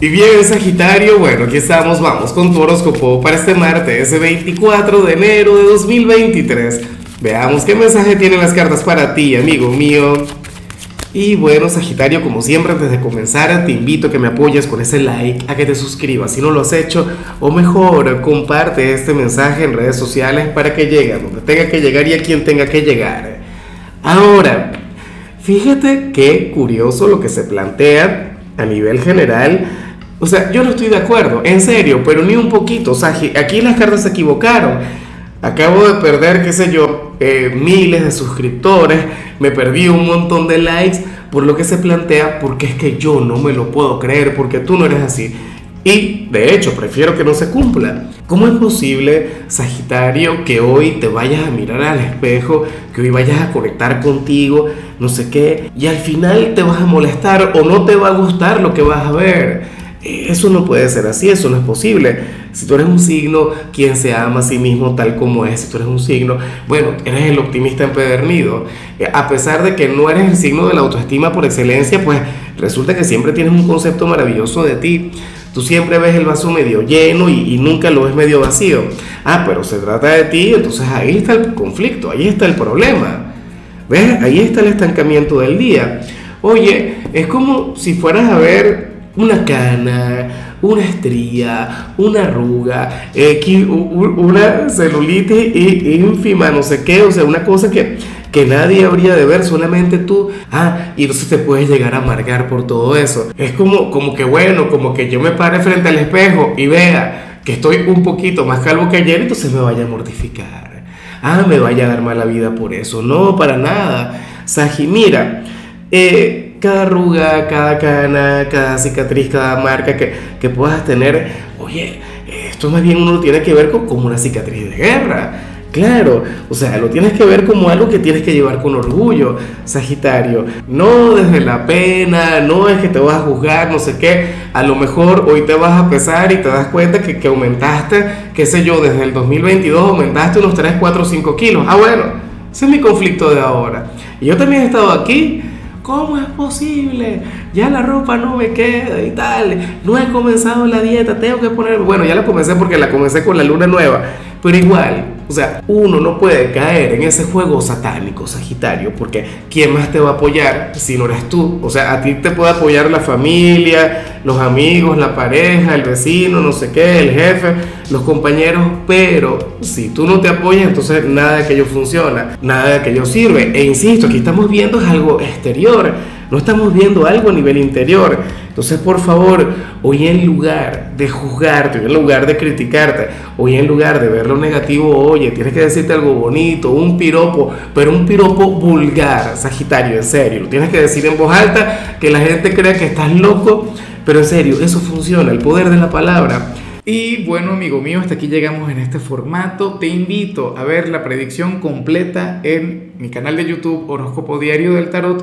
Y bien, Sagitario, bueno, aquí estamos, vamos con tu horóscopo para este martes, ese 24 de enero de 2023. Veamos qué mensaje tienen las cartas para ti, amigo mío. Y bueno, Sagitario, como siempre, antes de comenzar, te invito a que me apoyes con ese like, a que te suscribas si no lo has hecho, o mejor, comparte este mensaje en redes sociales para que llegue a donde tenga que llegar y a quien tenga que llegar. Ahora, fíjate qué curioso lo que se plantea a nivel general o sea, yo no estoy de acuerdo, en serio, pero ni un poquito. O sea, aquí las cartas se equivocaron. Acabo de perder, qué sé yo, eh, miles de suscriptores, me perdí un montón de likes por lo que se plantea, porque es que yo no me lo puedo creer, porque tú no eres así. Y de hecho, prefiero que no se cumpla. ¿Cómo es posible, Sagitario, que hoy te vayas a mirar al espejo, que hoy vayas a conectar contigo, no sé qué, y al final te vas a molestar o no te va a gustar lo que vas a ver? Eso no puede ser así, eso no es posible. Si tú eres un signo, quien se ama a sí mismo tal como es, si tú eres un signo, bueno, eres el optimista empedernido. Eh, a pesar de que no eres el signo de la autoestima por excelencia, pues resulta que siempre tienes un concepto maravilloso de ti. Tú siempre ves el vaso medio lleno y, y nunca lo ves medio vacío. Ah, pero se trata de ti, entonces ahí está el conflicto, ahí está el problema. ¿Ves? Ahí está el estancamiento del día. Oye, es como si fueras a ver una cana, una estría, una arruga, una celulitis ínfima, no sé qué, o sea, una cosa que, que nadie habría de ver, solamente tú. Ah, y entonces te puedes llegar a amargar por todo eso. Es como, como que bueno, como que yo me pare frente al espejo y vea que estoy un poquito más calvo que ayer, entonces me vaya a mortificar. Ah, me vaya a dar mala vida por eso. No, para nada. Saji, mira, eh, cada arruga, cada cana, cada cicatriz, cada marca que, que puedas tener, oye, esto más bien uno tiene que ver con, como una cicatriz de guerra. Claro, o sea, lo tienes que ver como algo que tienes que llevar con orgullo, Sagitario. No desde la pena, no es que te vas a juzgar, no sé qué. A lo mejor hoy te vas a pesar y te das cuenta que, que aumentaste, qué sé yo, desde el 2022 aumentaste unos 3, 4, 5 kilos. Ah, bueno, ese es mi conflicto de ahora. Y yo también he estado aquí ¿Cómo es posible? Ya la ropa no me queda y tal. No he comenzado la dieta, tengo que poner... Bueno, ya la comencé porque la comencé con la luna nueva. Pero igual, o sea, uno no puede caer en ese juego satánico, Sagitario, porque ¿quién más te va a apoyar si no eres tú? O sea, a ti te puede apoyar la familia, los amigos, la pareja, el vecino, no sé qué, el jefe, los compañeros, pero si tú no te apoyas, entonces nada de aquello funciona, nada de aquello sirve. E insisto, aquí estamos viendo algo exterior no estamos viendo algo a nivel interior. Entonces, por favor, hoy en lugar de juzgarte, hoy en lugar de criticarte, hoy en lugar de ver lo negativo, oye, tienes que decirte algo bonito, un piropo, pero un piropo vulgar, Sagitario, en serio. Lo tienes que decir en voz alta, que la gente crea que estás loco, pero en serio, eso funciona, el poder de la palabra. Y bueno, amigo mío, hasta aquí llegamos en este formato. Te invito a ver la predicción completa en mi canal de YouTube Horóscopo Diario del Tarot